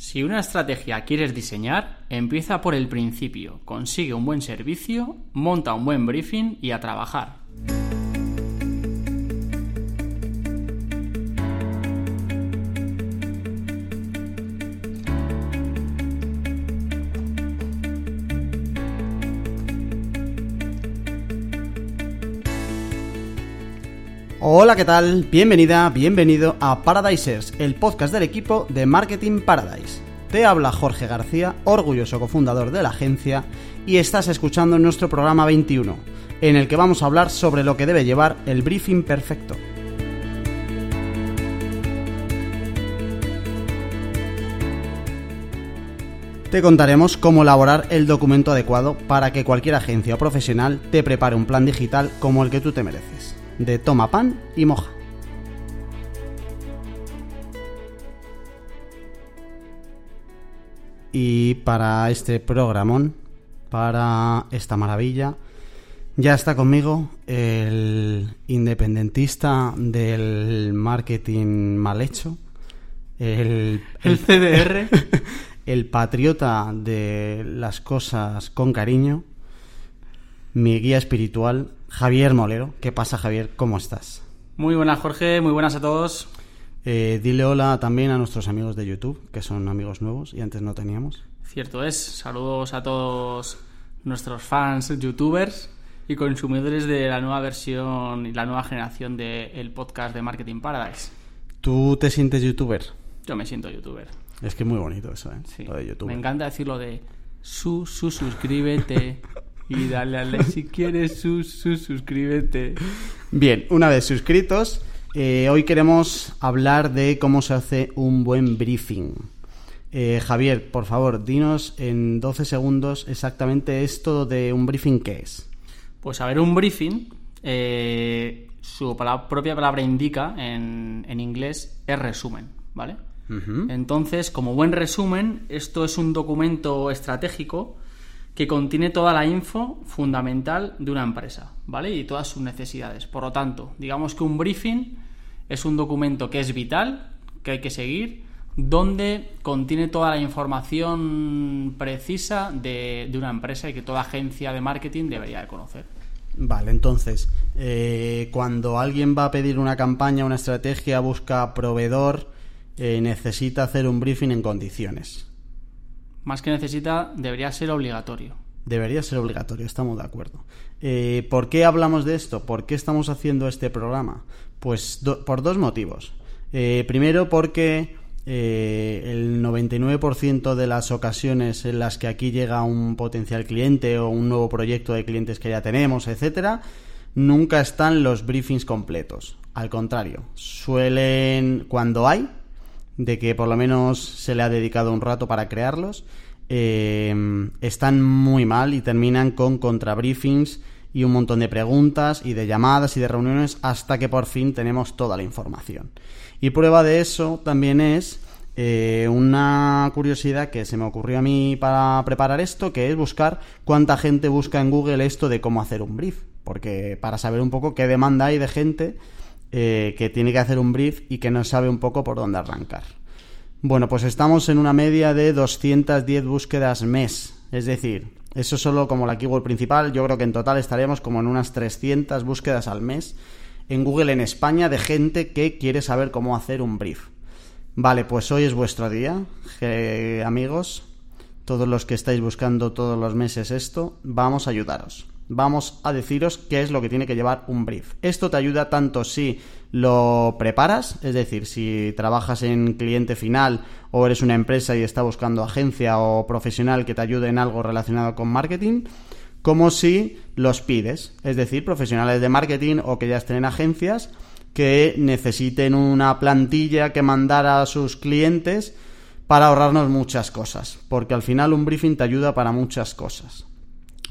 Si una estrategia quieres diseñar, empieza por el principio, consigue un buen servicio, monta un buen briefing y a trabajar. Hola, ¿qué tal? Bienvenida, bienvenido a Paradisers, el podcast del equipo de Marketing Paradise. Te habla Jorge García, orgulloso cofundador de la agencia, y estás escuchando nuestro programa 21, en el que vamos a hablar sobre lo que debe llevar el briefing perfecto. Te contaremos cómo elaborar el documento adecuado para que cualquier agencia o profesional te prepare un plan digital como el que tú te mereces de Toma Pan y Moja. Y para este programón, para esta maravilla, ya está conmigo el independentista del marketing mal hecho, el, el CDR, el patriota de las cosas con cariño, mi guía espiritual, Javier Molero. ¿Qué pasa, Javier? ¿Cómo estás? Muy buenas, Jorge. Muy buenas a todos. Eh, dile hola también a nuestros amigos de YouTube, que son amigos nuevos y antes no teníamos. Cierto es. Saludos a todos nuestros fans, youtubers y consumidores de la nueva versión y la nueva generación del podcast de Marketing Paradise. ¿Tú te sientes youtuber? Yo me siento youtuber. Es que es muy bonito eso, ¿eh? Sí. Lo de YouTube. Me encanta decirlo de su, su, suscríbete. Y dale a like si quieres, sus, sus, suscríbete. Bien, una vez suscritos, eh, hoy queremos hablar de cómo se hace un buen briefing. Eh, Javier, por favor, dinos en 12 segundos exactamente esto de un briefing qué es. Pues a ver, un briefing, eh, su palabra- propia palabra indica en, en inglés es resumen, ¿vale? Entonces, como buen resumen, esto es un documento estratégico que contiene toda la info fundamental de una empresa, ¿vale? Y todas sus necesidades. Por lo tanto, digamos que un briefing es un documento que es vital, que hay que seguir, donde contiene toda la información precisa de, de una empresa y que toda agencia de marketing debería de conocer. Vale, entonces, eh, cuando alguien va a pedir una campaña, una estrategia, busca proveedor, eh, necesita hacer un briefing en condiciones. Más que necesita, debería ser obligatorio. Debería ser obligatorio, estamos de acuerdo. Eh, ¿Por qué hablamos de esto? ¿Por qué estamos haciendo este programa? Pues por dos motivos. Eh, primero porque eh, el 99% de las ocasiones en las que aquí llega un potencial cliente o un nuevo proyecto de clientes que ya tenemos, etcétera, nunca están los briefings completos. Al contrario, suelen, cuando hay, de que por lo menos se le ha dedicado un rato para crearlos, eh, están muy mal y terminan con contrabriefings y un montón de preguntas y de llamadas y de reuniones hasta que por fin tenemos toda la información. Y prueba de eso también es eh, una curiosidad que se me ocurrió a mí para preparar esto, que es buscar cuánta gente busca en Google esto de cómo hacer un brief. Porque para saber un poco qué demanda hay de gente eh, que tiene que hacer un brief y que no sabe un poco por dónde arrancar. Bueno, pues estamos en una media de 210 búsquedas mes. Es decir, eso solo como la keyword principal. Yo creo que en total estaremos como en unas 300 búsquedas al mes en Google en España de gente que quiere saber cómo hacer un brief. Vale, pues hoy es vuestro día, amigos. Todos los que estáis buscando todos los meses esto, vamos a ayudaros. Vamos a deciros qué es lo que tiene que llevar un brief. Esto te ayuda tanto si lo preparas, es decir, si trabajas en cliente final o eres una empresa y está buscando agencia o profesional que te ayude en algo relacionado con marketing, como si los pides, es decir, profesionales de marketing o que ya estén en agencias que necesiten una plantilla que mandar a sus clientes para ahorrarnos muchas cosas, porque al final un briefing te ayuda para muchas cosas.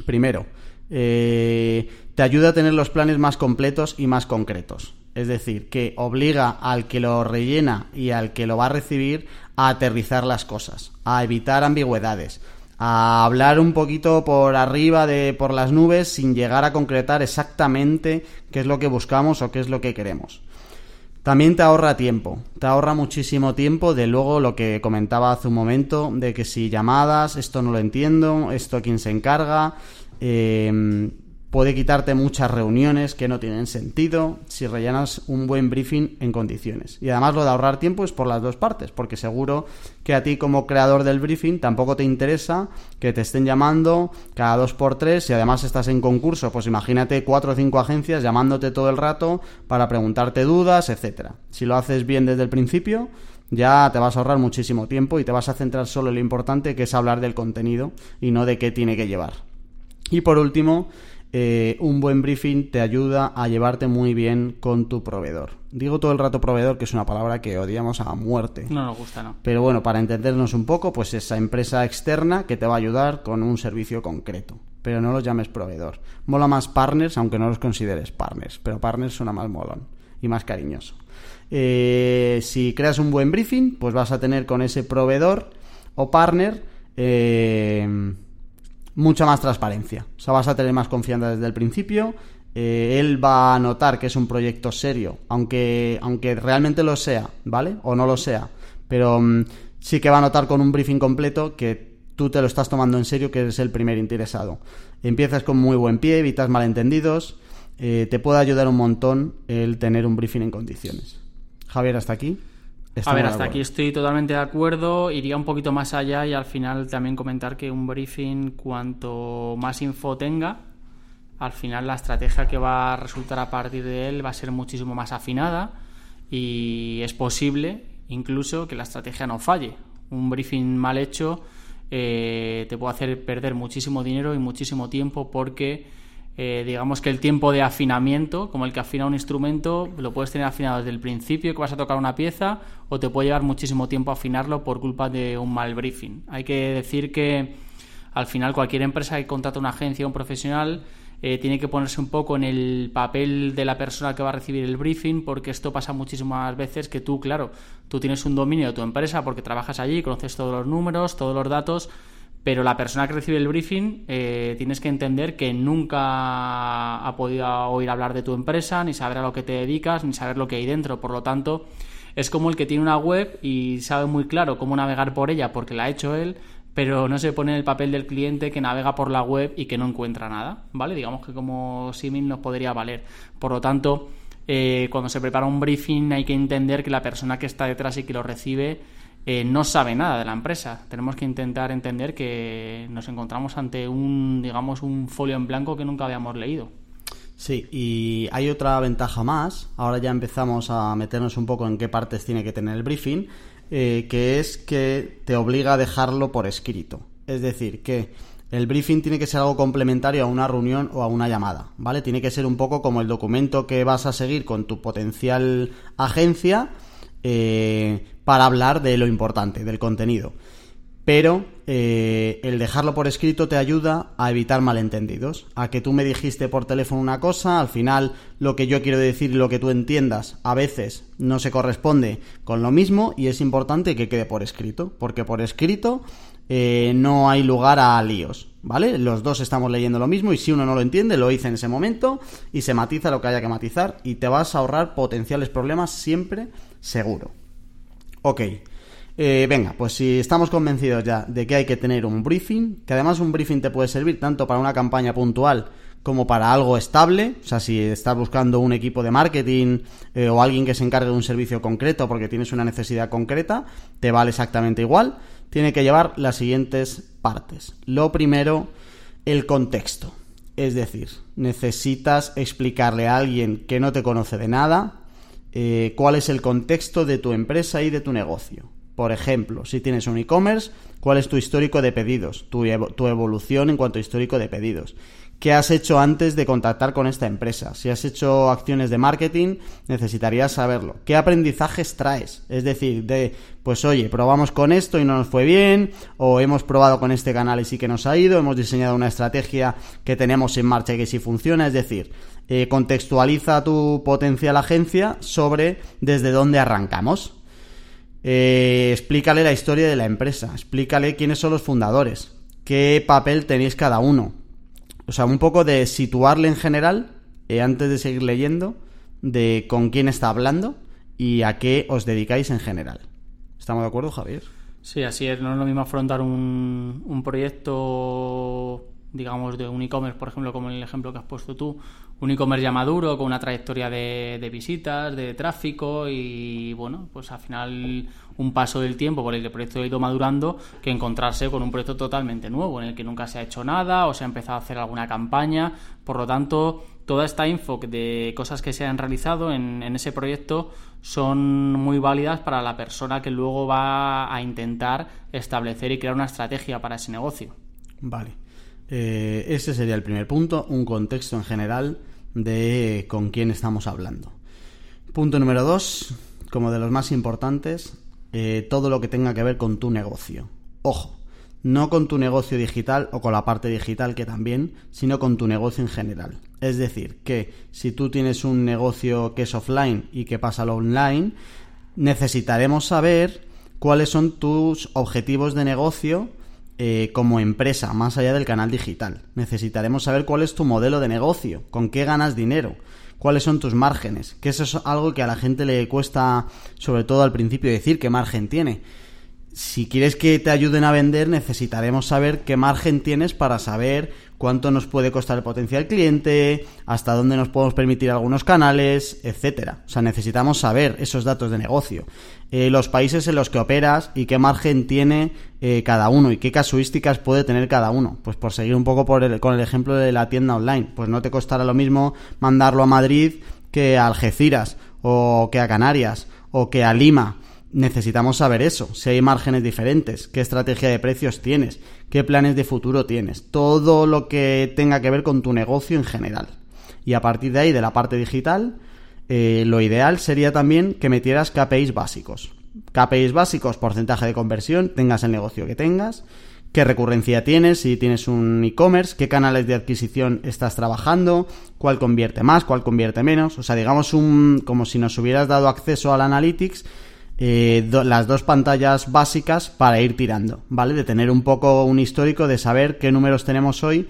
Primero, eh, te ayuda a tener los planes más completos y más concretos. Es decir, que obliga al que lo rellena y al que lo va a recibir a aterrizar las cosas, a evitar ambigüedades, a hablar un poquito por arriba de por las nubes sin llegar a concretar exactamente qué es lo que buscamos o qué es lo que queremos. También te ahorra tiempo, te ahorra muchísimo tiempo de luego lo que comentaba hace un momento, de que si llamadas, esto no lo entiendo, esto quién se encarga, eh, puede quitarte muchas reuniones que no tienen sentido si rellenas un buen briefing en condiciones. Y además lo de ahorrar tiempo es por las dos partes, porque seguro que a ti como creador del briefing tampoco te interesa que te estén llamando cada dos por tres y además estás en concurso, pues imagínate cuatro o cinco agencias llamándote todo el rato para preguntarte dudas, etcétera. Si lo haces bien desde el principio, ya te vas a ahorrar muchísimo tiempo y te vas a centrar solo en lo importante que es hablar del contenido y no de qué tiene que llevar. Y por último, eh, un buen briefing te ayuda a llevarte muy bien con tu proveedor. Digo todo el rato proveedor, que es una palabra que odiamos a muerte. No nos gusta, ¿no? Pero bueno, para entendernos un poco, pues esa empresa externa que te va a ayudar con un servicio concreto. Pero no los llames proveedor. Mola más partners, aunque no los consideres partners. Pero partners suena más molón y más cariñoso. Eh, si creas un buen briefing, pues vas a tener con ese proveedor o partner. Eh, mucha más transparencia. O sea, vas a tener más confianza desde el principio. Eh, él va a notar que es un proyecto serio, aunque, aunque realmente lo sea, ¿vale? O no lo sea. Pero mm, sí que va a notar con un briefing completo que tú te lo estás tomando en serio, que eres el primer interesado. Empiezas con muy buen pie, evitas malentendidos. Eh, te puede ayudar un montón el tener un briefing en condiciones. Javier, hasta aquí a ver, hasta aquí estoy totalmente de acuerdo. Iría un poquito más allá y al final también comentar que un briefing, cuanto más info tenga, al final la estrategia que va a resultar a partir de él va a ser muchísimo más afinada y es posible incluso que la estrategia no falle. Un briefing mal hecho eh, te puede hacer perder muchísimo dinero y muchísimo tiempo porque eh, digamos que el tiempo de afinamiento, como el que afina un instrumento, lo puedes tener afinado desde el principio que vas a tocar una pieza o te puede llevar muchísimo tiempo afinarlo por culpa de un mal briefing. Hay que decir que al final cualquier empresa que contrata una agencia o un profesional eh, tiene que ponerse un poco en el papel de la persona que va a recibir el briefing, porque esto pasa muchísimas veces que tú, claro, tú tienes un dominio de tu empresa porque trabajas allí, conoces todos los números, todos los datos, pero la persona que recibe el briefing eh, tienes que entender que nunca ha podido oír hablar de tu empresa, ni saber a lo que te dedicas, ni saber lo que hay dentro. Por lo tanto, es como el que tiene una web y sabe muy claro cómo navegar por ella porque la ha hecho él, pero no se pone en el papel del cliente que navega por la web y que no encuentra nada, ¿vale? Digamos que como símil nos podría valer. Por lo tanto, eh, cuando se prepara un briefing hay que entender que la persona que está detrás y que lo recibe eh, no sabe nada de la empresa. Tenemos que intentar entender que nos encontramos ante un, digamos, un folio en blanco que nunca habíamos leído. Sí, y hay otra ventaja más. Ahora ya empezamos a meternos un poco en qué partes tiene que tener el briefing, eh, que es que te obliga a dejarlo por escrito. Es decir, que el briefing tiene que ser algo complementario a una reunión o a una llamada, ¿vale? Tiene que ser un poco como el documento que vas a seguir con tu potencial agencia eh, para hablar de lo importante, del contenido. Pero eh, el dejarlo por escrito te ayuda a evitar malentendidos. A que tú me dijiste por teléfono una cosa, al final lo que yo quiero decir y lo que tú entiendas a veces no se corresponde con lo mismo y es importante que quede por escrito. Porque por escrito eh, no hay lugar a líos, ¿vale? Los dos estamos leyendo lo mismo y si uno no lo entiende, lo hice en ese momento y se matiza lo que haya que matizar y te vas a ahorrar potenciales problemas siempre seguro. Ok. Eh, venga, pues si estamos convencidos ya de que hay que tener un briefing, que además un briefing te puede servir tanto para una campaña puntual como para algo estable, o sea, si estás buscando un equipo de marketing eh, o alguien que se encargue de un servicio concreto porque tienes una necesidad concreta, te vale exactamente igual, tiene que llevar las siguientes partes. Lo primero, el contexto. Es decir, necesitas explicarle a alguien que no te conoce de nada eh, cuál es el contexto de tu empresa y de tu negocio. Por ejemplo, si tienes un e-commerce, cuál es tu histórico de pedidos, tu, tu, evolución en cuanto a histórico de pedidos. ¿Qué has hecho antes de contactar con esta empresa? Si has hecho acciones de marketing, necesitarías saberlo. ¿Qué aprendizajes traes? Es decir, de, pues oye, probamos con esto y no nos fue bien, o hemos probado con este canal y sí que nos ha ido, hemos diseñado una estrategia que tenemos en marcha y que sí funciona. Es decir, eh, contextualiza tu potencial agencia sobre desde dónde arrancamos. Eh, explícale la historia de la empresa, explícale quiénes son los fundadores, qué papel tenéis cada uno. O sea, un poco de situarle en general, eh, antes de seguir leyendo, de con quién está hablando y a qué os dedicáis en general. ¿Estamos de acuerdo, Javier? Sí, así es. No es lo mismo afrontar un, un proyecto, digamos, de un e-commerce, por ejemplo, como el ejemplo que has puesto tú, un e-commerce ya maduro, con una trayectoria de, visitas, de tráfico y, bueno, pues al final un paso del tiempo por el que el proyecto ha ido madurando que encontrarse con un proyecto totalmente nuevo, en el que nunca se ha hecho nada o se ha empezado a hacer alguna campaña. Por lo tanto, toda esta info de cosas que se han realizado en, en ese proyecto son muy válidas para la persona que luego va a intentar establecer y crear una estrategia para ese negocio. Vale. Eh, ese sería el primer punto, un contexto en general de con quién estamos hablando. Punto número dos, como de los más importantes, eh, todo lo que tenga que ver con tu negocio. Ojo, no con tu negocio digital o con la parte digital que también, sino con tu negocio en general. Es decir, que si tú tienes un negocio que es offline y que pasa a lo online, necesitaremos saber cuáles son tus objetivos de negocio eh, como empresa, más allá del canal digital. Necesitaremos saber cuál es tu modelo de negocio, con qué ganas dinero, cuáles son tus márgenes, que eso es algo que a la gente le cuesta, sobre todo al principio, decir qué margen tiene. Si quieres que te ayuden a vender, necesitaremos saber qué margen tienes para saber cuánto nos puede costar el potencial cliente, hasta dónde nos podemos permitir algunos canales, etcétera. O sea, necesitamos saber esos datos de negocio, eh, los países en los que operas y qué margen tiene eh, cada uno y qué casuísticas puede tener cada uno. Pues por seguir un poco por con el ejemplo de la tienda online, pues no te costará lo mismo mandarlo a Madrid que a Algeciras o que a Canarias o que a Lima necesitamos saber eso, si hay márgenes diferentes, qué estrategia de precios tienes, qué planes de futuro tienes, todo lo que tenga que ver con tu negocio en general. Y a partir de ahí, de la parte digital, eh, lo ideal sería también que metieras KPIs básicos. KPIs básicos, porcentaje de conversión, tengas el negocio que tengas, qué recurrencia tienes, si tienes un e-commerce, qué canales de adquisición estás trabajando, cuál convierte más, cuál convierte menos. O sea, digamos un, como si nos hubieras dado acceso al Analytics eh, las dos pantallas básicas para ir tirando, ¿vale? De tener un poco un histórico de saber qué números tenemos hoy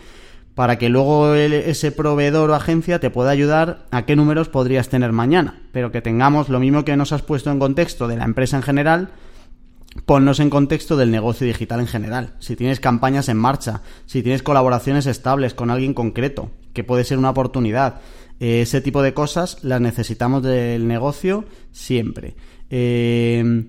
para que luego ese proveedor o agencia te pueda ayudar a qué números podrías tener mañana, pero que tengamos lo mismo que nos has puesto en contexto de la empresa en general, ponnos en contexto del negocio digital en general. Si tienes campañas en marcha, si tienes colaboraciones estables con alguien concreto, que puede ser una oportunidad, eh, ese tipo de cosas las necesitamos del negocio siempre. Eh,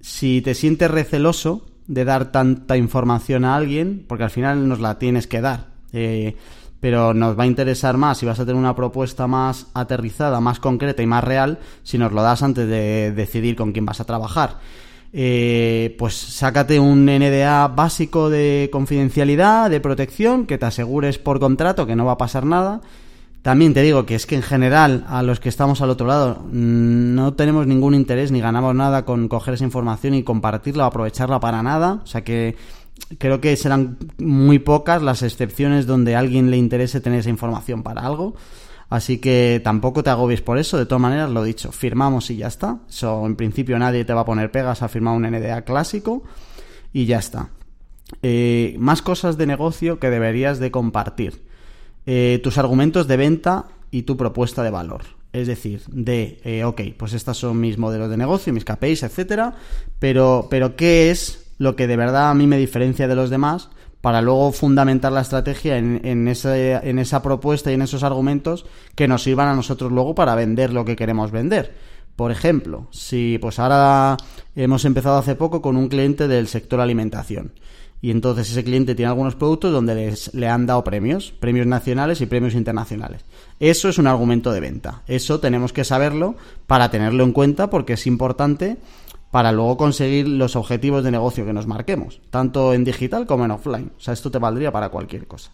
si te sientes receloso de dar tanta información a alguien, porque al final nos la tienes que dar, eh, pero nos va a interesar más si vas a tener una propuesta más aterrizada, más concreta y más real si nos lo das antes de decidir con quién vas a trabajar. Eh, pues sácate un NDA básico de confidencialidad, de protección, que te asegures por contrato que no va a pasar nada también te digo que es que en general a los que estamos al otro lado mm, no tenemos ningún interés ni ganamos nada con coger esa información y compartirla o aprovecharla para nada. O sea que creo que serán muy pocas las excepciones donde a alguien le interese tener esa información para algo. Así que tampoco te agobies por eso. De todas maneras, lo dicho, firmamos y ya está. En principio nadie te va a poner pegas a firmar un NDA clásico y ya está. Eh, más cosas de negocio que deberías de compartir. Eh, tus argumentos de venta y tu propuesta de valor. Es decir, de, eh, ok, pues estos son mis modelos de negocio, mis KPIs, etcétera, pero, pero ¿qué es lo que de verdad a mí me diferencia de los demás para luego fundamentar la estrategia en, en, en esa propuesta y en esos argumentos que nos sirvan a nosotros luego para vender lo que queremos vender? Por ejemplo, si pues ahora hemos empezado hace poco con un cliente del sector alimentación y entonces ese cliente tiene algunos productos donde les, le han dado premios, premios nacionales y premios internacionales. Eso es un argumento de venta. Eso tenemos que saberlo para tenerlo en cuenta porque es importante para luego conseguir los objetivos de negocio que nos marquemos, tanto en digital como en offline. O sea, esto te valdría para cualquier cosa.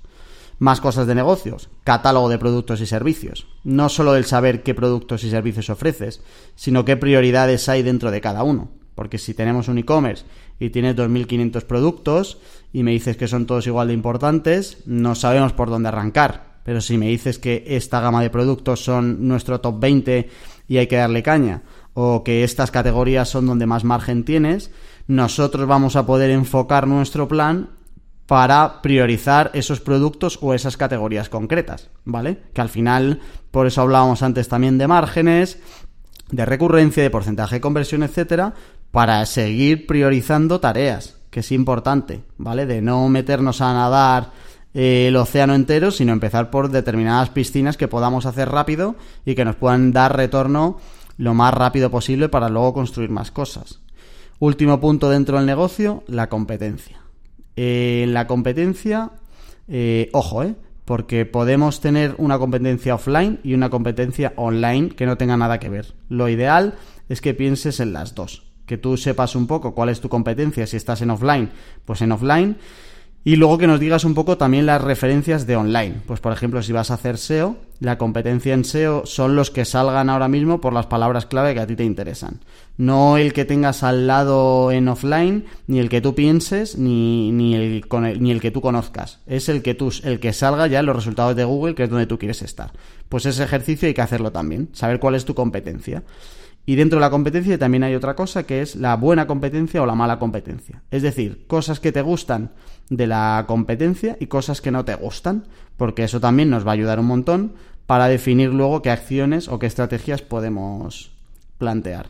Más cosas de negocios, catálogo de productos y servicios. No solo el saber qué productos y servicios ofreces, sino qué prioridades hay dentro de cada uno. Porque si tenemos un e-commerce y tienes 2.500 productos y me dices que son todos igual de importantes, no sabemos por dónde arrancar. Pero si me dices que esta gama de productos son nuestro top 20 y hay que darle caña, o que estas categorías son donde más margen tienes, nosotros vamos a poder enfocar nuestro plan para priorizar esos productos o esas categorías concretas, ¿vale? Que al final, por eso hablábamos antes también de márgenes, de recurrencia, de porcentaje de conversión, etcétera, para seguir priorizando tareas, que es importante, ¿vale? De no meternos a nadar eh, el océano entero, sino empezar por determinadas piscinas que podamos hacer rápido y que nos puedan dar retorno lo más rápido posible para luego construir más cosas. Último punto dentro del negocio, la competencia. En eh, la competencia, eh, ojo, ¿eh? porque podemos tener una competencia offline y una competencia online que no tenga nada que ver. Lo ideal es que pienses en las dos, que tú sepas un poco cuál es tu competencia, si estás en offline, pues en offline, y luego que nos digas un poco también las referencias de online. Pues por ejemplo, si vas a hacer SEO, la competencia en SEO son los que salgan ahora mismo por las palabras clave que a ti te interesan. No el que tengas al lado en offline, ni el que tú pienses, ni, ni, el, ni el que tú conozcas. Es el que, tú, el que salga ya en los resultados de Google, que es donde tú quieres estar. Pues ese ejercicio hay que hacerlo también, saber cuál es tu competencia. Y dentro de la competencia también hay otra cosa que es la buena competencia o la mala competencia. Es decir, cosas que te gustan de la competencia y cosas que no te gustan, porque eso también nos va a ayudar un montón para definir luego qué acciones o qué estrategias podemos plantear.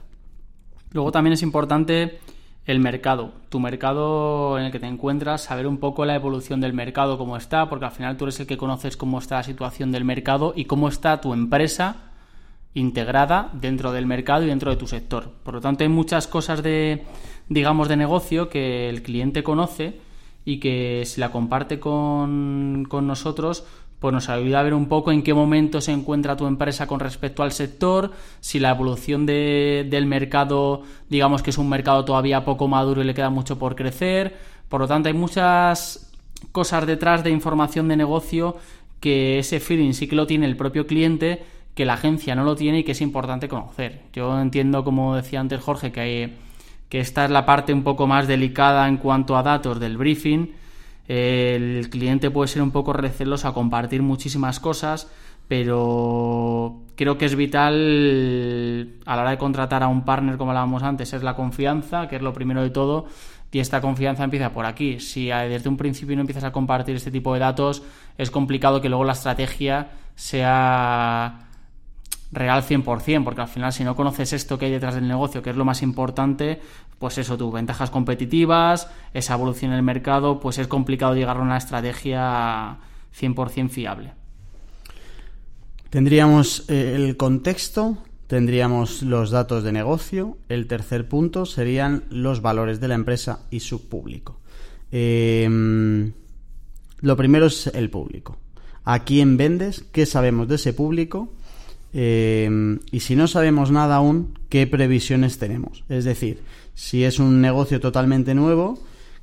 Luego también es importante el mercado, tu mercado en el que te encuentras, saber un poco la evolución del mercado, cómo está, porque al final tú eres el que conoces cómo está la situación del mercado y cómo está tu empresa integrada dentro del mercado y dentro de tu sector. Por lo tanto, hay muchas cosas de, digamos, de negocio que el cliente conoce y que si la comparte con, con nosotros, pues nos ayuda a ver un poco en qué momento se encuentra tu empresa con respecto al sector, si la evolución de, del mercado, digamos que es un mercado todavía poco maduro y le queda mucho por crecer. Por lo tanto, hay muchas cosas detrás de información de negocio que ese feeling sí que lo tiene el propio cliente, que la agencia no lo tiene y que es importante conocer. Yo entiendo, como decía antes Jorge, que, que esta es la parte un poco más delicada en cuanto a datos del briefing. El cliente puede ser un poco receloso a compartir muchísimas cosas, pero creo que es vital a la hora de contratar a un partner, como hablábamos antes, es la confianza, que es lo primero de todo, y esta confianza empieza por aquí. Si desde un principio no empiezas a compartir este tipo de datos, es complicado que luego la estrategia sea real 100%, porque al final si no conoces esto que hay detrás del negocio, que es lo más importante, pues eso, tus ventajas competitivas, esa evolución en el mercado, pues es complicado llegar a una estrategia 100% fiable. Tendríamos eh, el contexto, tendríamos los datos de negocio, el tercer punto serían los valores de la empresa y su público. Em, lo primero es el público. ¿A quién vendes? ¿Qué sabemos de ese público? Em, y si no sabemos nada aún, ¿qué previsiones tenemos? Es decir, si es un negocio totalmente nuevo,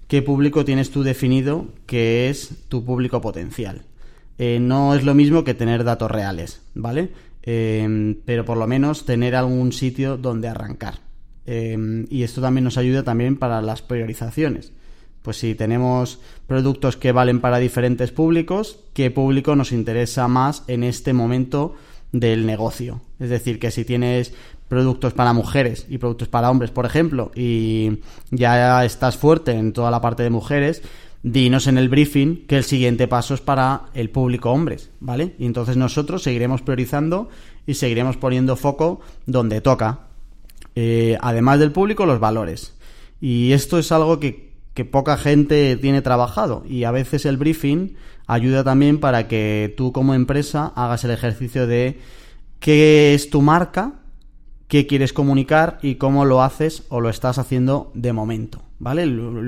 ¿qué público tienes tú definido que es tu público potencial? Eh, no es lo mismo que tener datos reales, ¿vale? Em, pero por lo menos tener algún sitio donde arrancar. Em, y esto también nos ayuda también para las priorizaciones. Pues si tenemos productos que valen para diferentes públicos, ¿qué público nos interesa más en este momento? Del negocio. Es decir, que si tienes productos para mujeres y productos para hombres, por ejemplo, y ya estás fuerte en toda la parte de mujeres, dinos en el briefing que el siguiente paso es para el público hombres, ¿vale? Y entonces nosotros seguiremos priorizando y seguiremos poniendo foco donde toca. Eh, además del público, los valores. Y esto es algo que, que poca gente tiene trabajado y a veces el briefing ayuda también para que tú como empresa hagas el ejercicio de qué es tu marca, qué quieres comunicar y cómo lo haces o lo estás haciendo de momento. ¿Vale?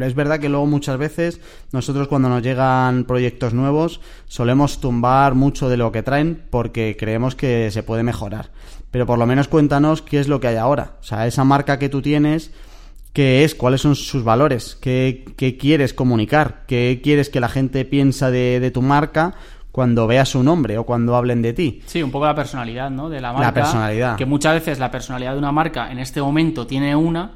Es verdad que luego muchas veces nosotros cuando nos llegan proyectos nuevos solemos tumbar mucho de lo que traen porque creemos que se puede mejorar. Pero por lo menos cuéntanos qué es lo que hay ahora. O sea, esa marca que tú tienes, qué es, cuáles son sus valores, qué, quieres comunicar, qué quieres que la gente piensa de, tu marca cuando veas su nombre o cuando hablen de ti. Sí, un poco la personalidad, ¿no? De la marca. La personalidad. Que muchas veces la personalidad de una marca en este momento tiene una,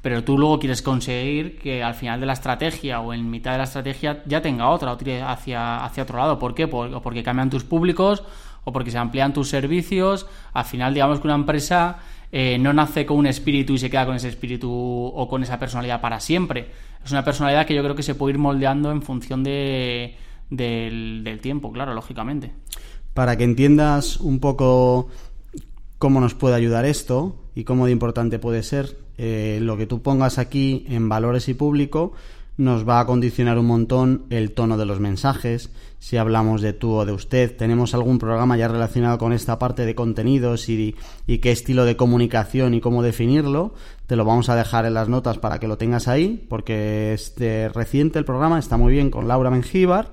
pero tú luego quieres conseguir que al final de la estrategia o en mitad de la estrategia ya tenga otra o tire hacia, hacia otro lado. ¿Por qué? porque cambian tus públicos o porque se amplían tus servicios. Al final, digamos que una empresa eh, no nace con un espíritu y se queda con ese espíritu o con esa personalidad para siempre. Es una personalidad que yo creo que se puede ir moldeando en función de, del, tiempo, claro, lógicamente. Para que entiendas un poco cómo nos puede ayudar esto y cómo de importante puede ser. Eh, lo que tú pongas aquí en valores y público nos va a condicionar un montón el tono de los mensajes, si hablamos de tú o de usted, tenemos algún programa ya relacionado con esta parte de contenidos y, qué estilo de comunicación y cómo definirlo, te lo vamos a dejar en las notas para que lo tengas ahí, porque es reciente el programa, está muy bien con Laura Mengíbar,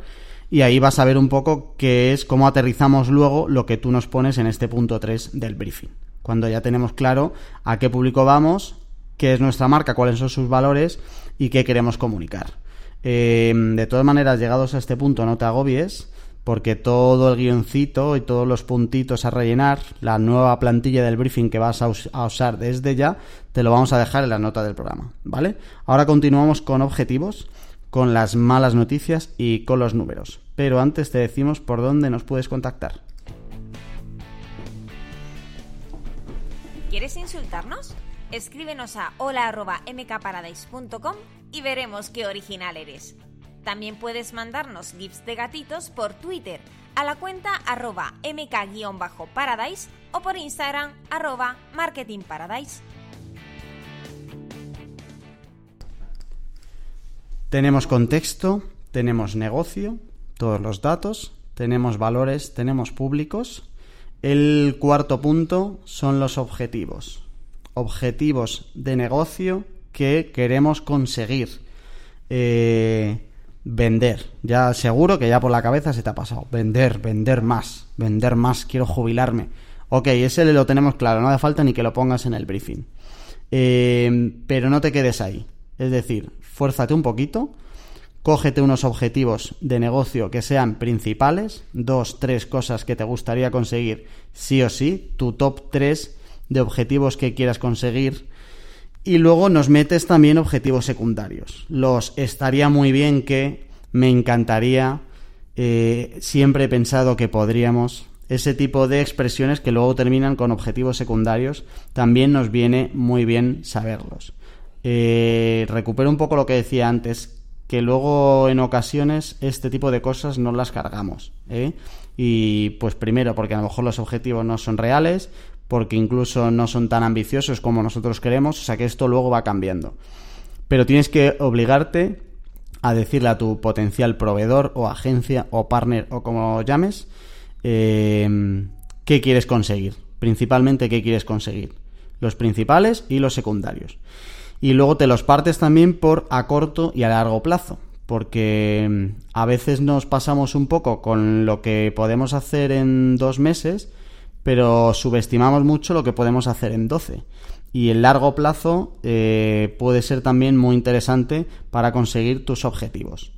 y ahí vas a ver un poco qué es, cómo aterrizamos luego lo que tú nos pones en este punto 3 del briefing. Cuando ya tenemos claro a qué público vamos, qué es nuestra marca, cuáles son sus valores y qué queremos comunicar. Eh, de todas maneras, llegados a este punto, no te agobies, porque todo el guioncito y todos los puntitos a rellenar, la nueva plantilla del briefing que vas a, usar desde ya, te lo vamos a dejar en la nota del programa, ¿vale? Ahora continuamos con objetivos, con las malas noticias y con los números. Pero antes te decimos por dónde nos puedes contactar. ¿Quieres insultarnos? Escríbenos a hola.mkparadise.com y veremos qué original eres. También puedes mandarnos gifs de gatitos por Twitter a la cuenta arroba mk-paradise o por Instagram arroba marketingparadise. Tenemos contexto, tenemos negocio, todos los datos, tenemos valores, tenemos públicos. El cuarto punto son los objetivos objetivos de negocio que queremos conseguir. Eh, vender. Ya seguro que ya por la cabeza se te ha pasado. Vender, vender más, vender más, quiero jubilarme. Ok, ese lo tenemos claro, no hace falta ni que lo pongas en el briefing. Eh, pero no te quedes ahí. Es decir, fuérzate un poquito, cógete unos objetivos de negocio que sean principales, dos, tres cosas que te gustaría conseguir sí o sí, tu top tres de objetivos que quieras conseguir. Y luego nos metes también objetivos secundarios. Los estaría muy bien que, me encantaría, eh, siempre he pensado que podríamos. Ese tipo de expresiones que luego terminan con objetivos secundarios, también nos viene muy bien saberlos. Eh, recupero un poco lo que decía antes, que luego en ocasiones este tipo de cosas no las cargamos. ¿eh? Y pues primero porque a lo mejor los objetivos no son reales, porque incluso no son tan ambiciosos como nosotros queremos, o sea que esto luego va cambiando. Pero tienes que obligarte a decirle a tu potencial proveedor o agencia o partner o como llames eh, qué quieres conseguir, principalmente qué quieres conseguir, los principales y los secundarios. Y luego te los partes también por a corto y a largo plazo, porque mm, a veces nos pasamos un poco con lo que podemos hacer en dos meses, pero subestimamos mucho lo que podemos hacer en 12. Y el largo plazo eh, puede ser también muy interesante para conseguir tus objetivos.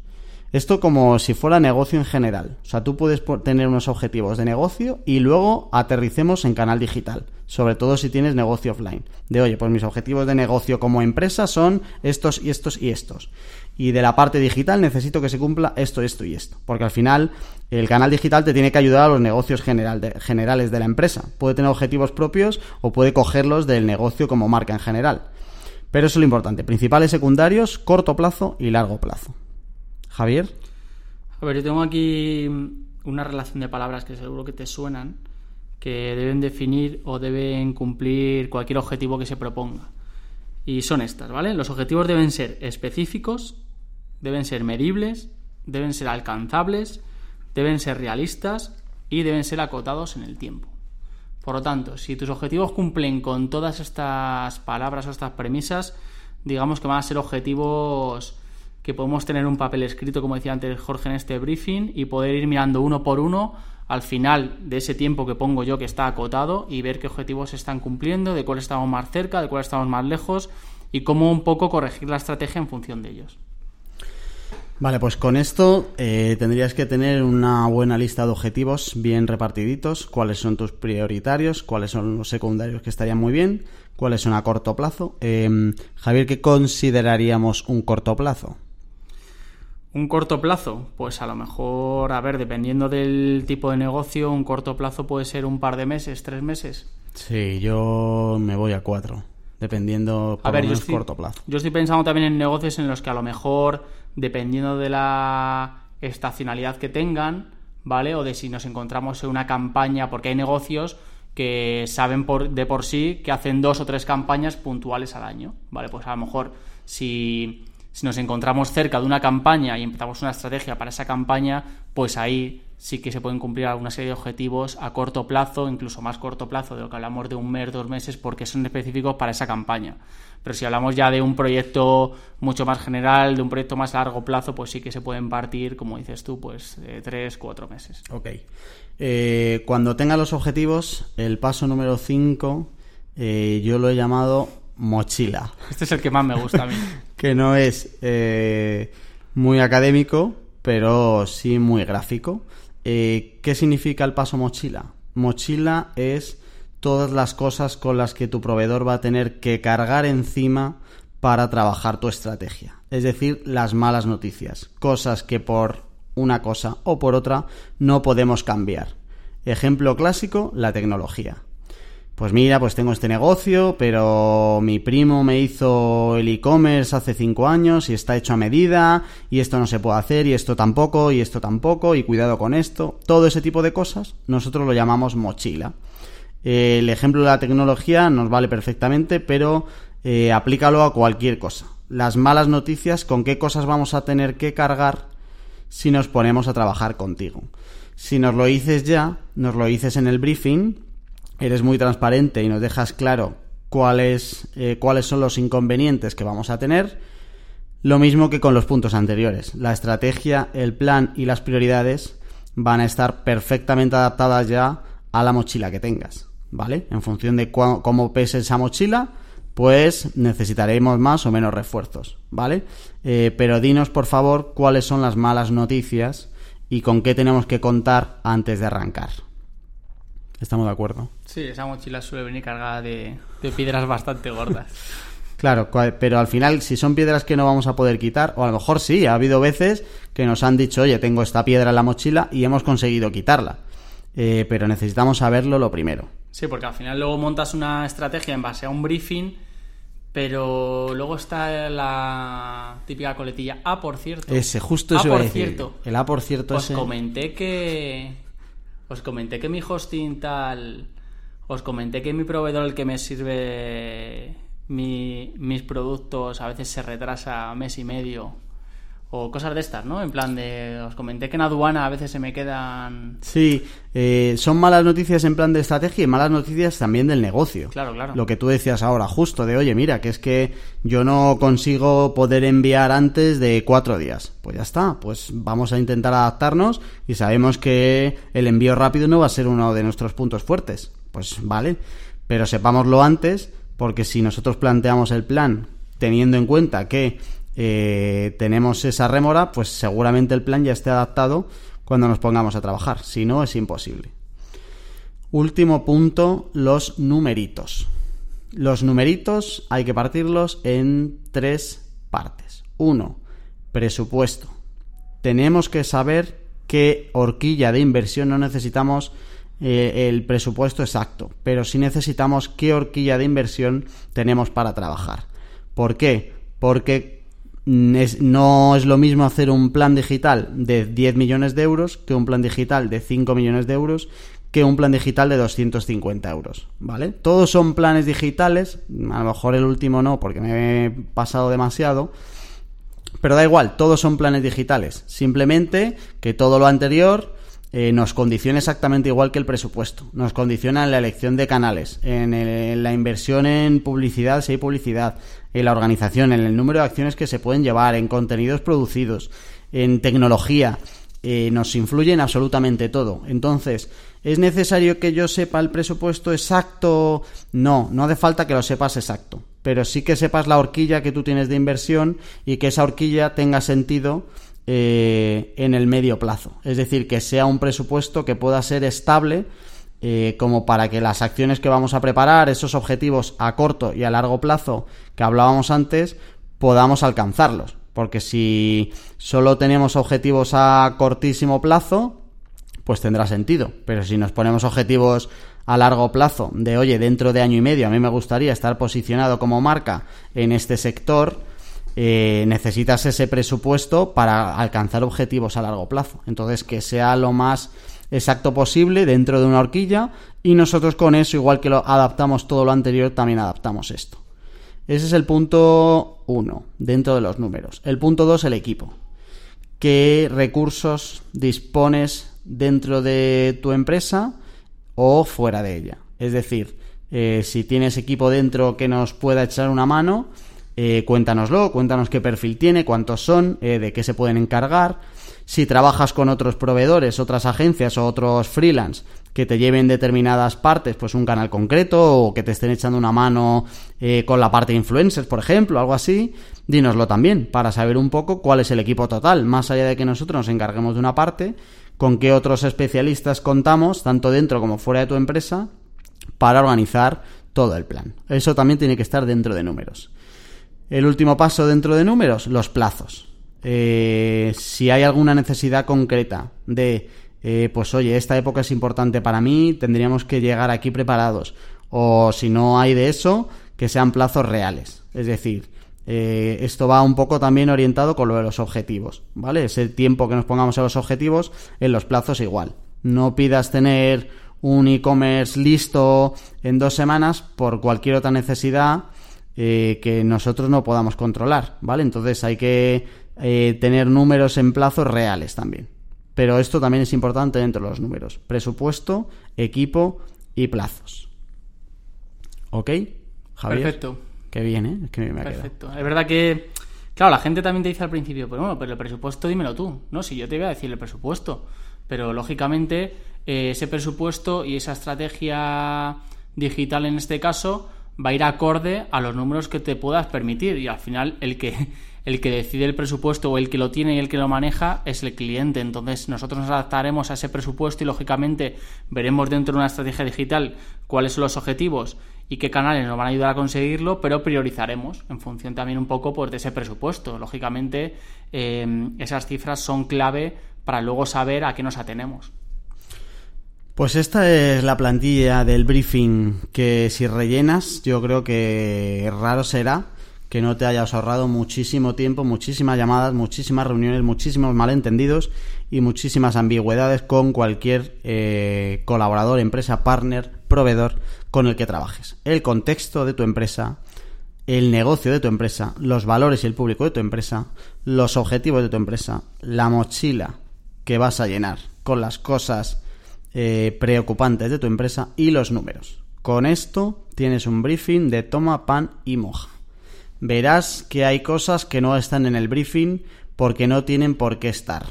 Esto como si fuera negocio en general. O sea, tú puedes tener unos objetivos de negocio y luego aterricemos en canal digital. Sobre todo si tienes negocio offline. De oye, pues mis objetivos de negocio como empresa son estos y estos y estos y de la parte digital necesito que se cumpla esto, esto y esto. Porque al final el canal digital te tiene que ayudar a los negocios generales de la empresa. Puede tener objetivos propios o puede cogerlos del negocio como marca en general. Pero eso es lo importante. Principales secundarios, corto plazo y largo plazo. Javier. A ver, yo tengo aquí una relación de palabras que seguro que te suenan, que deben definir o deben cumplir cualquier objetivo que se proponga. Y son estas, ¿vale? Los objetivos deben ser específicos, deben ser medibles, deben ser alcanzables, deben ser realistas y deben ser acotados en el tiempo. Por lo tanto, si tus objetivos cumplen con todas estas palabras o estas premisas, digamos que van a ser objetivos que podemos tener un papel escrito, como decía antes Jorge en este briefing, y poder ir mirando uno por uno al final de ese tiempo que pongo yo que está acotado y ver qué objetivos se están cumpliendo, de cuál estamos más cerca, de cuál estamos más lejos y cómo un poco corregir la estrategia en función de ellos. Vale, pues con esto eh, tendrías que tener una buena lista de objetivos bien repartiditos, cuáles son tus prioritarios, cuáles son los secundarios que estarían muy bien, cuáles son a corto plazo. Em, Javier, ¿qué consideraríamos un corto plazo? Un corto plazo, pues a lo mejor, a ver, dependiendo del tipo de negocio, un corto plazo puede ser un par de meses, tres meses. Sí, yo me voy a cuatro, dependiendo por a ver, corto plazo. Yo estoy pensando también en negocios en los que a lo mejor dependiendo de la estacionalidad que tengan, ¿vale? O de si nos encontramos en una campaña, porque hay negocios que saben por, de por sí que hacen dos o tres campañas puntuales al año, ¿vale? Pues a lo mejor si, si nos encontramos cerca de una campaña y empezamos una estrategia para esa campaña, pues ahí sí que se pueden cumplir alguna serie de objetivos a corto plazo, incluso más corto plazo, de lo que hablamos de un mes, dos meses, porque son específicos para esa campaña. Pero si hablamos ya de un proyecto mucho más general, de un proyecto más largo plazo, pues sí que se pueden partir, como dices tú, pues tres, cuatro meses. Ok. Eh, cuando tenga los objetivos, el paso número 5, eh, yo lo he llamado mochila. Este es el que más me gusta a mí. que no es eh, muy académico, pero sí muy gráfico. Eh, ¿Qué significa el paso mochila? Mochila es todas las cosas con las que tu proveedor va a tener que cargar encima para trabajar tu estrategia. Es decir, las malas noticias, cosas que por una cosa o por otra no podemos cambiar. Ejemplo clásico, la tecnología pues mira, pues tengo este negocio, pero mi primo me hizo el e-commerce hace cinco años y está hecho a medida, y esto no se puede hacer, y esto tampoco, y esto tampoco, y cuidado con esto. Todo ese tipo de cosas nosotros lo llamamos mochila. el ejemplo de la tecnología nos vale perfectamente, pero eh, aplícalo a cualquier cosa. Las malas noticias, con qué cosas vamos a tener que cargar si nos ponemos a trabajar contigo. Si nos lo dices ya, nos lo dices en el briefing, eres muy transparente y nos dejas claro cuáles, eh, cuáles son los inconvenientes que vamos a tener. Lo mismo que con los puntos anteriores. La estrategia, el plan y las prioridades van a estar perfectamente adaptadas ya a la mochila que tengas. ¿Vale? En función de cómo pese esa mochila, pues necesitaremos más o menos refuerzos. ¿Vale? Eh, pero dinos, por favor, cuáles son las malas noticias y con qué tenemos que contar antes de arrancar. Estamos de acuerdo. Sí, esa mochila suele venir cargada de, piedras bastante gordas. Claro, pero al final, si son piedras que no vamos a poder quitar, o a lo mejor sí, ha habido veces que nos han dicho, oye, tengo esta piedra en la mochila y hemos conseguido quitarla. Eh, pero necesitamos saberlo lo primero. Sí, porque al final luego montas una estrategia en base a un briefing, pero luego está la típica coletilla. Ah, por cierto. Ese, justo eso. Ah, por cierto. El A, por cierto, Os comenté que os comenté que mi hosting tal, os comenté que mi proveedor, el que me sirve mis productos, a veces se retrasa mes y medio o cosas de estas, ¿no? En plan de, os comenté que en aduana a veces se me quedan... Sí, eh, son malas noticias en plan de estrategia y malas noticias también del negocio. Claro, claro. Lo que tú decías ahora, justo, de, oye, mira, que es que yo no consigo poder enviar antes de cuatro días. Pues ya está, pues vamos a intentar adaptarnos y sabemos que el envío rápido no va a ser uno de nuestros puntos fuertes. Pues vale, pero sepámoslo antes porque si nosotros planteamos el plan teniendo en cuenta que eh, tenemos esa rémora, pues seguramente el plan ya esté adaptado cuando nos pongamos a trabajar. Si no, es imposible. Último punto, los numeritos. Los numeritos hay que partirlos en tres partes. Uno, presupuesto. Tenemos que saber qué horquilla de inversión no necesitamos eh, el presupuesto exacto, pero sí necesitamos qué horquilla de inversión tenemos para trabajar. ¿Por qué? Porque no es lo mismo hacer un plan digital de 10 millones de euros que un plan digital de 5 millones de euros que un plan digital de 250 euros, ¿vale? Todos son planes digitales, a lo mejor el último no porque me he pasado demasiado, pero da igual, todos son planes digitales, simplemente que todo lo anterior eh, nos condiciona exactamente igual que el presupuesto. Nos condiciona en la elección de canales, en, la inversión en publicidad, si hay publicidad, en la organización, en el número de acciones que se pueden llevar, en contenidos producidos, en tecnología. Eh, nos influye en absolutamente todo. Entonces, ¿es necesario que yo sepa el presupuesto exacto? No, no hace falta que lo sepas exacto. Pero sí que sepas la horquilla que tú tienes de inversión y que esa horquilla tenga sentido eh, en el medio plazo. Es decir, que sea un presupuesto que pueda ser estable eh, como para que las acciones que vamos a preparar, esos objetivos a corto y a largo plazo que hablábamos antes, podamos alcanzarlos. Porque si solo tenemos objetivos a cortísimo plazo, pues tendrá sentido. Pero si nos ponemos objetivos a largo plazo de, oye, dentro de año y medio a mí me gustaría estar posicionado como marca en este sector, eh, necesitas ese presupuesto para alcanzar objetivos a largo plazo. Entonces, que sea lo más exacto posible dentro de una horquilla y nosotros con eso, igual que lo adaptamos todo lo anterior, también adaptamos esto. Ese es el punto 1 dentro de los números. El punto 2, el equipo. ¿Qué recursos dispones dentro de tu empresa o fuera de ella? Es decir, eh, si tienes equipo dentro que nos pueda echar una mano, eh, cuéntanoslo, cuéntanos qué perfil tiene, cuántos son, eh, de qué se pueden encargar. Si trabajas con otros proveedores, otras agencias o otros freelance que te lleven determinadas partes, pues un canal concreto o que te estén echando una mano con la parte de influencers, por ejemplo, algo así, dínoslo también para saber un poco cuál es el equipo total, más allá de que nosotros nos encarguemos de una parte, con qué otros especialistas contamos, tanto dentro como fuera de tu empresa, para organizar todo el plan. Eso también tiene que estar dentro de números. El último paso dentro de números, los plazos. Eh, si hay alguna necesidad concreta de, eh, pues oye, esta época es importante para mí, tendríamos que llegar aquí preparados. O si no hay de eso, que sean plazos reales. Es decir, eh, esto va un poco también orientado con lo de los objetivos, ¿vale? Ese tiempo que nos pongamos a los objetivos, en los plazos igual. No pidas tener un e-commerce listo en dos semanas por cualquier otra necesidad eh, que nosotros no podamos controlar, ¿vale? Entonces hay que eh, tener números en plazos reales también. Pero esto también es importante dentro de los números. Presupuesto, equipo y plazos. ¿Ok? Javier. Perfecto. Qué bien, ¿eh? Es que me ha Perfecto. Es verdad que, claro, la gente también te dice al principio, pues bueno, pero el presupuesto dímelo tú. No, si yo te voy a decir el presupuesto. Pero lógicamente eh, ese presupuesto y esa estrategia digital en este caso va a ir acorde a los números que te puedas permitir y al final el que el que decide el presupuesto o el que lo tiene y el que lo maneja es el cliente. Entonces nosotros nos adaptaremos a ese presupuesto y lógicamente veremos dentro de una estrategia digital cuáles son los objetivos y qué canales nos van a ayudar a conseguirlo, pero priorizaremos en función también un poco pues, de ese presupuesto. Lógicamente eh, esas cifras son clave para luego saber a qué nos atenemos. Pues esta es la plantilla del briefing que si rellenas yo creo que raro será que no te hayas ahorrado muchísimo tiempo, muchísimas llamadas, muchísimas reuniones, muchísimos malentendidos y muchísimas ambigüedades con cualquier eh, colaborador, empresa, partner, proveedor con el que trabajes. El contexto de tu empresa, el negocio de tu empresa, los valores y el público de tu empresa, los objetivos de tu empresa, la mochila que vas a llenar con las cosas eh, preocupantes de tu empresa y los números. Con esto tienes un briefing de toma, pan y moja. Verás que hay cosas que no están en el briefing porque no tienen por qué estar.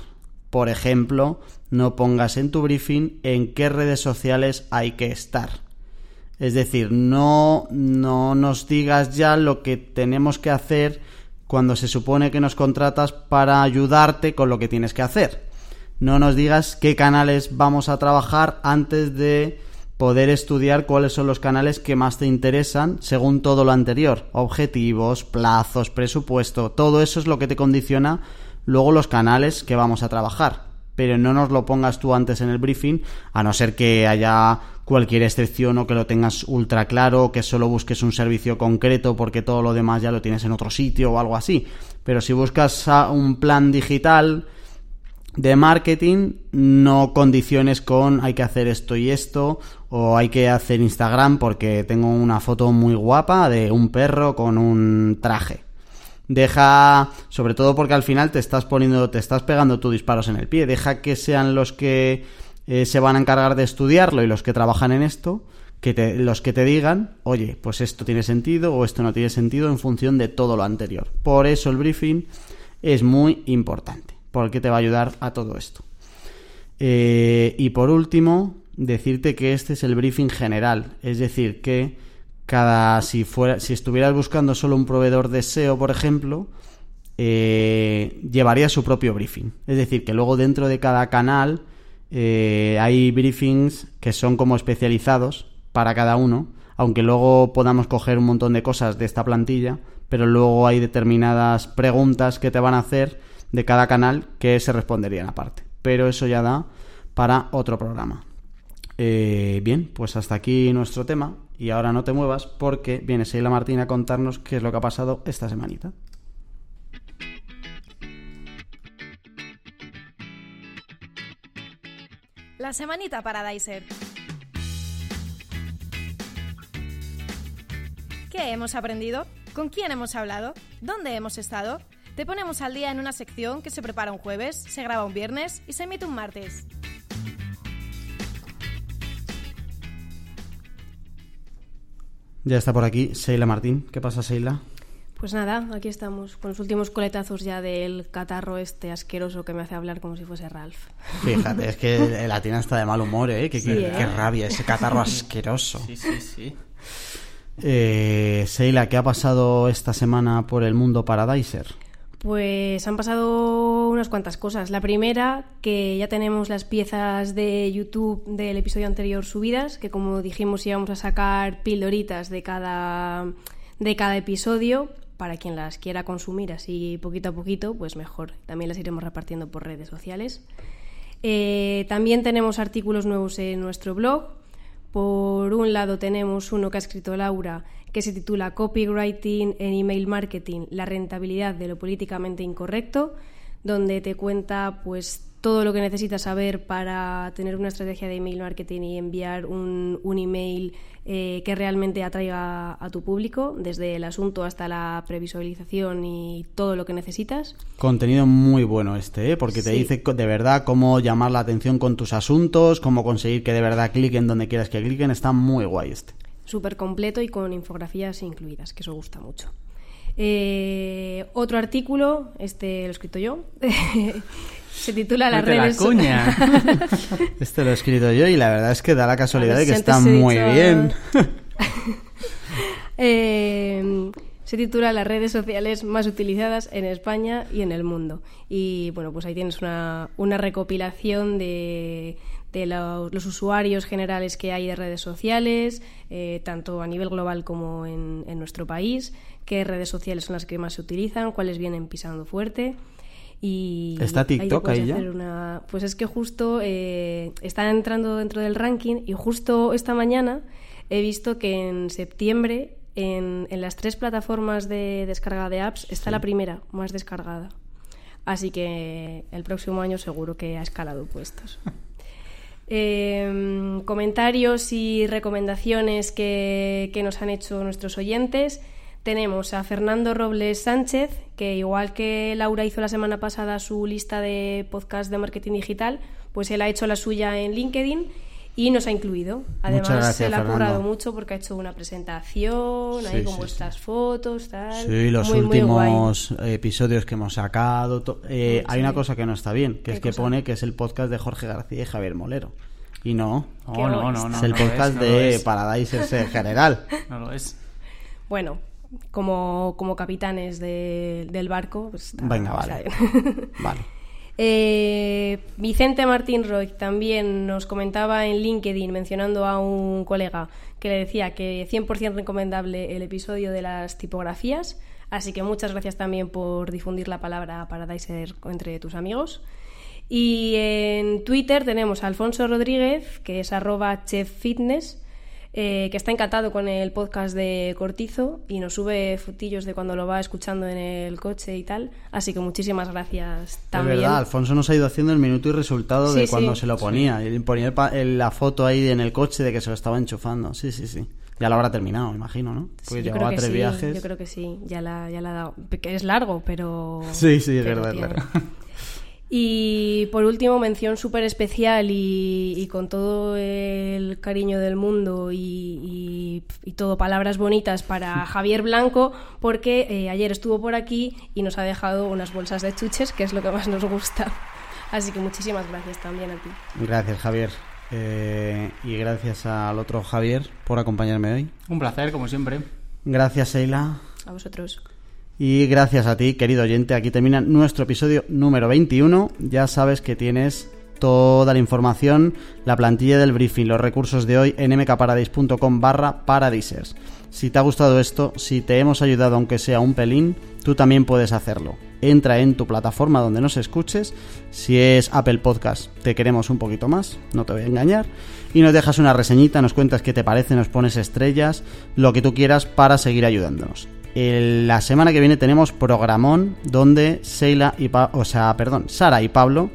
Por ejemplo, no pongas en tu briefing en qué redes sociales hay que estar. Es decir, no, no nos digas ya lo que tenemos que hacer cuando se supone que nos contratas para ayudarte con lo que tienes que hacer no nos digas qué canales vamos a trabajar antes de poder estudiar cuáles son los canales que más te interesan según todo lo anterior, objetivos, plazos, presupuesto, todo eso es lo que te condiciona luego los canales que vamos a trabajar. Pero no nos lo pongas tú antes en el briefing, a no ser que haya cualquier excepción o que lo tengas ultra claro, que solo busques un servicio concreto porque todo lo demás ya lo tienes en otro sitio o algo así. Pero si buscas un plan digital, de marketing no condiciones con hay que hacer esto y esto o hay que hacer Instagram porque tengo una foto muy guapa de un perro con un traje. Deja, sobre todo porque al final te estás poniendo, te estás pegando tus disparos en el pie. Deja que sean los que eh, se van a encargar de estudiarlo y los que trabajan en esto, que te, los que te digan, oye, pues esto tiene sentido o esto no tiene sentido en función de todo lo anterior. Por eso el briefing es muy importante porque te va a ayudar a todo esto. Eh, y por último, decirte que este es el briefing general, es decir, que cada si fuera si estuvieras buscando solo un proveedor de SEO, por ejemplo, eh, llevaría su propio briefing. Es decir, que luego dentro de cada canal eh, hay briefings que son como especializados para cada uno, aunque luego podamos coger un montón de cosas de esta plantilla, pero luego hay determinadas preguntas que te van a hacer de cada canal que se responderían aparte. Pero eso ya da para otro programa. Eh, bien, pues hasta aquí nuestro tema. Y ahora no te muevas porque viene Sheila Martín a contarnos qué es lo que ha pasado esta semanita. La semanita Paradiser. ¿Qué hemos aprendido? ¿Con quién hemos hablado? ¿Dónde hemos estado? Te ponemos al día en una sección que se prepara un jueves, se graba un viernes y se emite un martes. Ya está por aquí Seila Martín. ¿Qué pasa, Seila? Pues nada, aquí estamos con los últimos coletazos ya del catarro este asqueroso que me hace hablar como si fuese Ralph. Fíjate, es que la tina está de mal humor, ¿eh? Qué, Sí, qué- ¿eh? qué rabia, ese catarro asqueroso. Sí, sí, sí. Eh, Seila, ¿qué ha pasado esta semana por el mundo Paradiser? Pues han pasado unas cuantas cosas. La primera, que ya tenemos las piezas de YouTube del episodio anterior subidas, que como dijimos íbamos a sacar pildoritas de cada, de cada episodio. Para quien las quiera consumir así poquito a poquito, pues mejor. También las iremos repartiendo por redes sociales. Eh, también tenemos artículos nuevos en nuestro blog. Por un lado tenemos uno que ha escrito Laura que se titula Copywriting en Email Marketing, la rentabilidad de lo políticamente incorrecto, donde te cuenta pues todo lo que necesitas saber para tener una estrategia de email marketing y enviar un, un email eh, que realmente atraiga a tu público, desde el asunto hasta la previsualización y todo lo que necesitas. Contenido muy bueno este, ¿eh? porque te Sí. dice de verdad cómo llamar la atención con tus asuntos, cómo conseguir que de verdad cliquen donde quieras que cliquen. Está muy guay este. Súper completo y con infografías incluidas, que eso gusta mucho. Eh, otro artículo, este lo he escrito yo, se titula Las Mete la redes cuña. Este lo he escrito yo y la verdad es que da la casualidad de que está muy dicho- bien. Eh, se titula Las redes sociales más utilizadas en España y en el mundo. Y bueno, pues ahí tienes una, una recopilación de, de lo- los usuarios generales que hay de redes sociales, eh, tanto a nivel global como en, en nuestro país, qué redes sociales son las que más se utilizan, cuáles vienen pisando fuerte. Y ¿Está ahí TikTok puedes ahí ya? una- Pues es que justo eh, está entrando dentro del ranking y justo esta mañana he visto que en septiembre en, en las tres plataformas de descarga de apps está la primera más descargada. Así que el próximo año seguro que ha escalado puestos. Eh, comentarios y recomendaciones que, nos han hecho nuestros oyentes. Tenemos a Fernando Robles Sánchez, que igual que Laura hizo la semana pasada su lista de podcast de marketing digital, pues él ha hecho la suya en LinkedIn y nos ha incluido. Además, gracias, se le ha Fernando. currado mucho porque ha hecho una presentación, ahí Sí, con sí, vuestras fotos, tal. Sí, los Muy, muy guay. últimos episodios que hemos sacado. to- eh, Sí. Hay una cosa que no está bien, que ¿Qué es que cosa? pone que es el podcast de Jorge García y Javier Molero. Y no, No, no, no, no. es el no podcast de es. Paradisers en general. No lo es. Bueno, como, como capitanes de- del barco, pues está- Venga, está vale. bien. Vale. Eh, Vicente Martín Roy también nos comentaba en LinkedIn, mencionando a un colega que le decía que 100% recomendable el episodio de las tipografías. Así que muchas gracias también por difundir la palabra Paradiser entre tus amigos. Y en Twitter tenemos a Alfonso Rodríguez, que es arroba cheffitness, eh, que está encantado con el podcast de Cortizo y nos sube fotillos de cuando lo va escuchando en el coche y tal. Así que muchísimas gracias también. Es verdad, Alfonso nos ha ido haciendo el minuto y resultado de Sí, cuando sí. se lo ponía. Y ponía el pa- el- la foto ahí en el coche de que se lo estaba enchufando. Sí, sí, sí. Ya lo habrá terminado, me imagino, ¿no? Sí, Pues yo llevaba creo que tres sí, viajes. Yo creo que sí, ya la, ya la ha dado. Que es largo, pero. Sí, sí, es pero verdad, es verdad. Y por último, mención súper especial y, y con todo el cariño del mundo y, y- y todo palabras bonitas para Javier Blanco, porque eh, ayer estuvo por aquí y nos ha dejado unas bolsas de chuches, que es lo que más nos gusta. Así que muchísimas gracias también a ti. Gracias, Javier. Eh, y gracias al otro Javier por acompañarme hoy. Un placer, como siempre. Gracias, Seila. A vosotros. Y gracias a ti, querido oyente. Aquí termina nuestro episodio número 21. Ya sabes que tienes toda la información, la plantilla del briefing, los recursos de hoy en mkparadise.com barra paradisers. Si te ha gustado esto, si te hemos ayudado aunque sea un pelín, tú también puedes hacerlo. Entra en tu plataforma donde nos escuches. Si es Apple Podcast, te queremos un poquito más, no te voy a engañar. Y nos dejas una reseñita, nos cuentas qué te parece, nos pones estrellas, lo que tú quieras para seguir ayudándonos. La semana que viene tenemos programón donde Seila y o sea, perdón, Sara y Pablo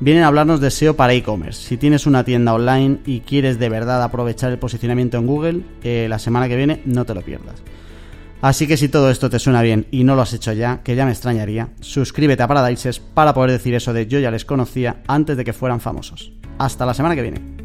vienen a hablarnos de SEO para e-commerce. Si tienes una tienda online y quieres de verdad aprovechar el posicionamiento en Google, eh, la semana que viene no te lo pierdas. Así que si todo esto te suena bien y no lo has hecho ya, que ya me extrañaría, suscríbete a Paradises para poder decir eso de yo ya les conocía antes de que fueran famosos. Hasta la semana que viene.